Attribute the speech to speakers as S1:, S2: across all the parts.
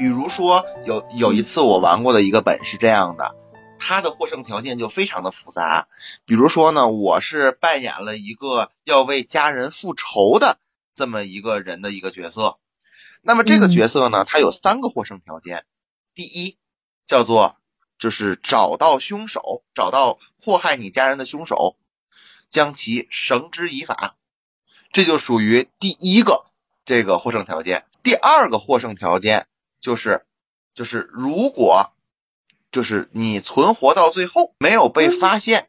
S1: 比如说有有一次我玩过的一个本是这样的，它的获胜条件就非常的复杂。比如说呢，我是扮演了一个要为家人复仇的这么一个人的一个角色。那么这个角色呢，它有三个获胜条件。第一，叫做就是找到凶手，找到祸害你家人的凶手，将其绳之以法，这就属于第一个这个获胜条件。第二个获胜条件。就是，就是如果，就是你存活到最后没有被发现，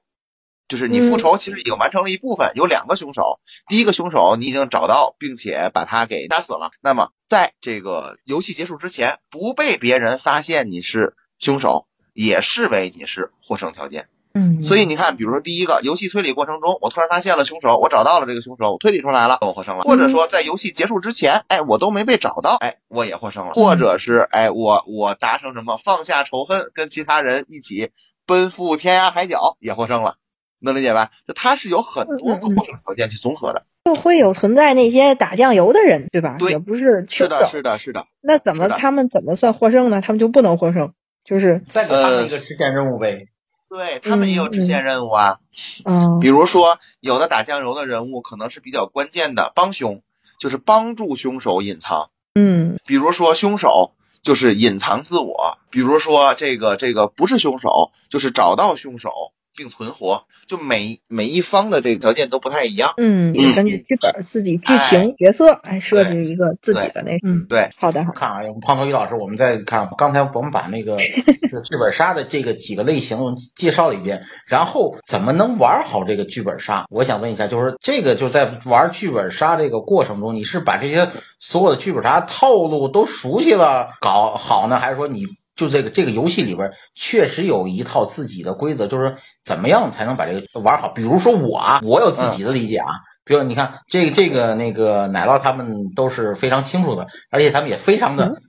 S1: 就是你复仇其实已经完成了一部分，有两个凶手，第一个凶手你已经找到并且把他给杀死了，那么在这个游戏结束之前不被别人发现你是凶手，也视为你是获胜条件。
S2: 嗯，
S1: 所以你看，比如说第一个游戏推理过程中，我突然发现了凶手，我找到了这个凶手，我推理出来了，我获胜了。或者说在游戏结束之前，哎，我都没被找到，哎，我也获胜了。或者是哎，我我达成什么放下仇恨，跟其他人一起奔赴天涯海角，也获胜了，能理解吧？就它是有很多个获胜条件去综合的。
S3: 就会有存在那些打酱油的人，对吧？
S1: 对，
S3: 也不是
S1: 是的，是的，是的。
S3: 那怎么他们怎么算获胜呢？他们就不能获胜，就是
S4: 再给他们一个支线任务呗。
S1: 对他们也有支线任务啊，
S3: 嗯，
S1: 比如说有的打酱油的人物可能是比较关键的帮凶，就是帮助凶手隐藏，
S3: 嗯，
S1: 比如说凶手就是隐藏自我，比如说这个这个不是凶手，就是找到凶手。并存活，就每每一方的这个条件都不太一样。
S3: 嗯，根据剧本、自己剧情、角色来设置一个自己的那
S1: 嗯，对，
S3: 好的。
S4: 看啊，胖头鱼老师，我们再看刚才我们把那 个剧本杀的这个几个类型介绍了一遍，然后怎么能玩好这个剧本杀？我想问一下，就是这个就在玩剧本杀这个过程中，你是把这些所有的剧本杀套路都熟悉了搞好呢，还是说你？就这个这个游戏里边确实有一套自己的规则，就是怎么样才能把这个玩好。比如说我啊，我有自己的理解啊。比如你看这个这个那个奶酪他们都是非常清楚的，而且他们也非常的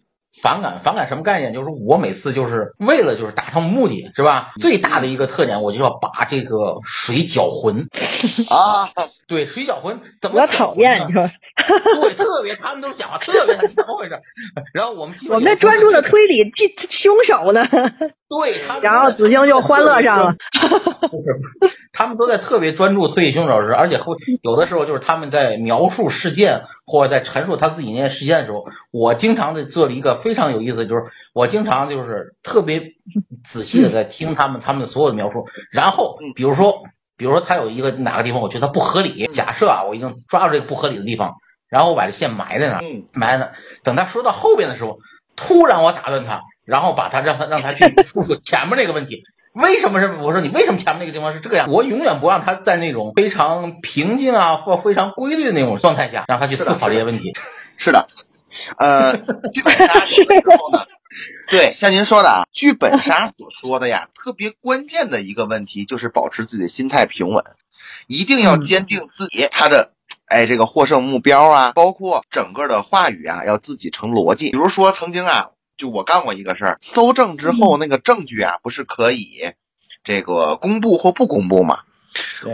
S4: 反感。反感什么概念？就是我每次就是为了就是达成目的，是吧？最大的一个特点，我就要把这个水搅浑 啊。对，水搅浑怎么
S3: 讨厌？你说
S4: 对，特别他们都是讲话特别怎么回事？然后我们
S3: 我们专注的推理这凶手呢？
S4: 对，
S3: 然后子星就欢乐上了。
S4: 不是，他们都在特别专注推理凶手时，而且会有的时候就是他们在描述事件或者在陈述他自己那些事件的时候，我经常的做了一个非常有意思，就是我经常就是特别仔细的在听他们他们所有的描述，然后比如说。比如说他有一个哪个地方，我觉得不合理。假设啊，我已经抓住这个不合理的地方，然后我把这线埋在那儿，埋在那儿。等他说到后边的时候，突然我打断他，然后把他让他让他去 复述前面那个问题。为什么是我说你为什么前面那个地方是这样？我永远不让他在那种非常平静啊或非常规律的那种状态下让他去思考这些问题。
S1: 是的，呃，剧本杀时候呢。对，像您说的啊，剧本杀所说的呀，特别关键的一个问题就是保持自己的心态平稳，一定要坚定自己他的，哎，这个获胜目标啊，包括整个的话语啊，要自己成逻辑。比如说曾经啊，就我干过一个事儿，搜证之后那个证据啊，不是可以这个公布或不公布吗？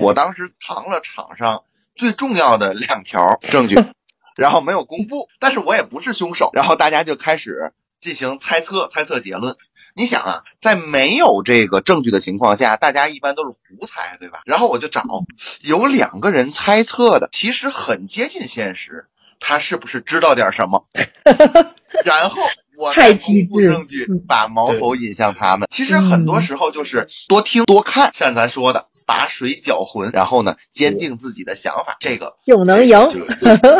S1: 我当时藏了场上最重要的两条证据，然后没有公布，但是我也不是凶手，然后大家就开始。进行猜测，猜测结论。你想啊，在没有这个证据的情况下，大家一般都是胡猜，对吧？然后我就找有两个人猜测的，其实很接近现实，他是不是知道点什么？然后我再公布证据，把矛头引向他们。其实很多时候就是多听多看，像咱说的。把水搅浑，然后呢，坚定自己的想法，这个
S3: 就能赢，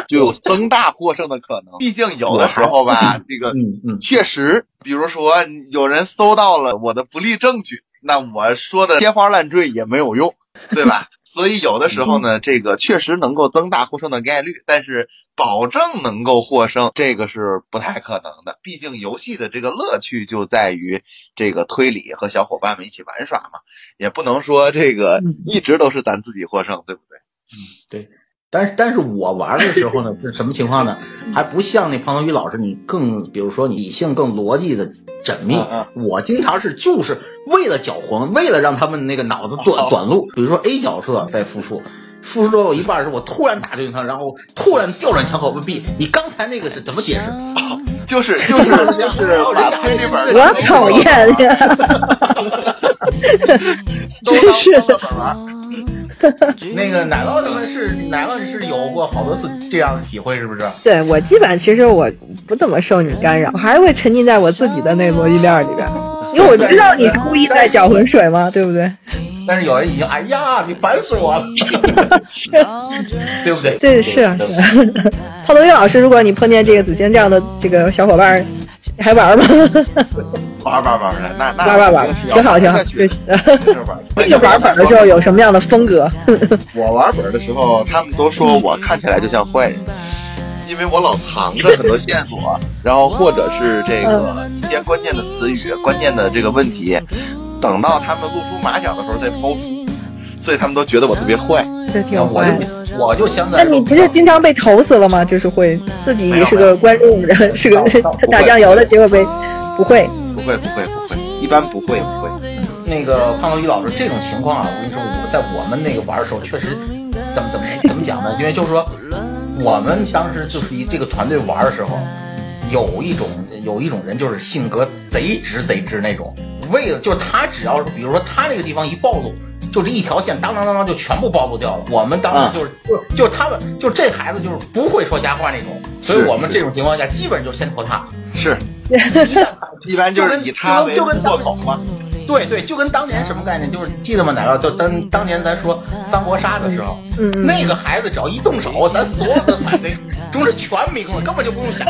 S1: 就有增大获胜的可能。毕竟有的时候吧，这个
S4: 嗯嗯，
S1: 确实，比如说有人搜到了我的不利证据，那我说的天花乱坠也没有用。对吧？所以有的时候呢，这个确实能够增大获胜的概率，但是保证能够获胜，这个是不太可能的。毕竟游戏的这个乐趣就在于这个推理和小伙伴们一起玩耍嘛，也不能说这个一直都是咱自己获胜，对不对？
S4: 嗯，对。但是，但是我玩的时候呢，是什么情况呢？还不像那庞德宇老师，你更，比如说理性、更逻辑的缜密。我经常是就是为了搅黄，为了让他们那个脑子短短路。比如说 A 角色在复述，复述到一半时，我突然打对他，然后突然调转枪口问 B：“ 你刚才那个是怎么解释？”
S1: 就是 就是就是把推这本，
S3: 我讨厌呀！真是的。
S4: 那个奶酪他们是奶酪是有过好多次这样的体会，是不是？
S3: 对我基本其实我不怎么受你干扰，还是会沉浸在我自己的那逻辑链里边，因为我知道你故意在搅浑水嘛，对不对？
S4: 但是有人已经哎呀，你烦死我了，对不对？
S3: 对，是啊，是啊。胖头鱼老师，如果你碰见这个子欣这样的这个小伙伴，还玩吗？
S1: 玩玩玩的，那那
S3: 玩 玩玩，挺好挺好。你玩本的时候有什么样的风格？
S1: 我玩本的时候，他们都说我看起来就像坏人，因为我老藏着很多线索，然后或者是这个一些关键的词语、关键的这个问题，等到他们露出马脚的时候再抛出，所以他们都觉得我特别坏。
S3: 这挺坏。
S4: 我就想在。
S3: 那你不是经常被投死了吗？就是会自己是个观众人，是个 打酱油的，结果被不会。
S1: 不会不会不会，一般不会不会。
S4: 那个胖头鱼老师，这种情况啊，我跟你说，我在我们那个玩的时候，确实怎么怎么怎么讲呢？因为就是说，我们当时就是以这个团队玩的时候，有一种有一种人就是性格贼直贼直那种，为了就是他只要是比如说他那个地方一暴露，就这一条线当当当当就全部暴露掉了。我们当时就是就就他们就这孩子就是不会说瞎话那种，所以我们这种情况下基本就先投他。
S1: 是。一般就是以他为破口嘛，
S4: 对对，就跟当年什么概念，就是记得吗？奶酪就咱当年咱说三国杀的时候，那个孩子只要一动手，咱所有的反对中是全明了，根本就不用想，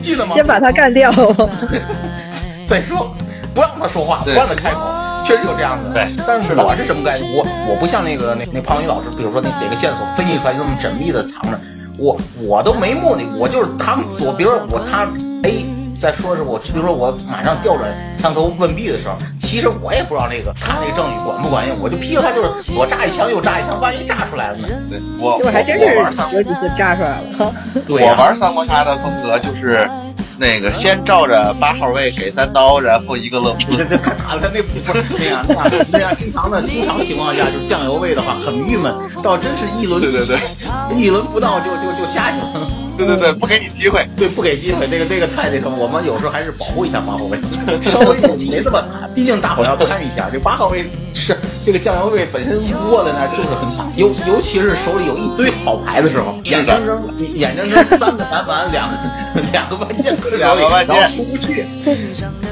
S4: 记得吗？
S3: 先把他干掉。
S4: 再说，不让他说话，不让他开口，确实有这样的。
S1: 对，
S4: 但是我是什么概念？我我不像那个那那胖宇老师，比如说那给个线索分析出来那么缜密的藏着，我我都没目的，我就是他们所，比如说我他 A。再说是我，比如说我马上调转枪头问 B 的时候，其实我也不知道那个他那个证据管不管用，我就劈了他，就是左炸一枪右炸一枪，万一炸出来了呢？
S1: 对，我我
S3: 还真是有几次炸出来了。
S1: 我玩三国杀的风格就是，那个先照着八号位给三刀，然后一个乐。
S4: 他 打的那不是那样，那样那样，经常的经常情况下就是酱油位的话很郁闷，倒真是一轮
S1: 对对对，
S4: 一轮不到就就就下去了。
S1: 对对对，不给你机会，
S4: 对，不给机会，那个那个太那什么，我们有时候还是保护一下八号位，稍微没那么惨，毕竟大伙要看一下。这八号位是这个酱油位本身握在那就是很惨，尤尤其是手里有一堆好牌的时候，眼睁睁眼睁睁三个单反，两个两个万剑，
S1: 两个万剑
S4: 出不去，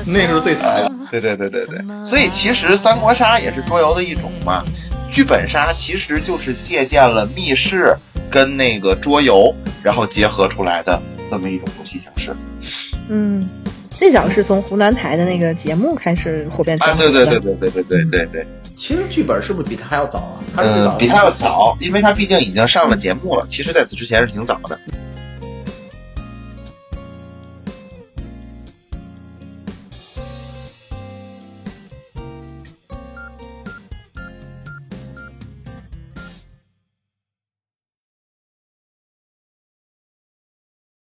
S4: 那是最惨。
S1: 对对对对对，所以其实三国杀也是桌游的一种嘛，剧本杀其实就是借鉴了密室。跟那个桌游，然后结合出来的这么一种游戏形式。
S3: 嗯，最早是从湖南台的那个节目开始火遍全
S1: 国。对对对对对对对对对。
S4: 其实剧本是不是比他还要早啊？
S1: 嗯，比他要早，因为他毕竟已经上了节目了。其实在此之前是挺早的。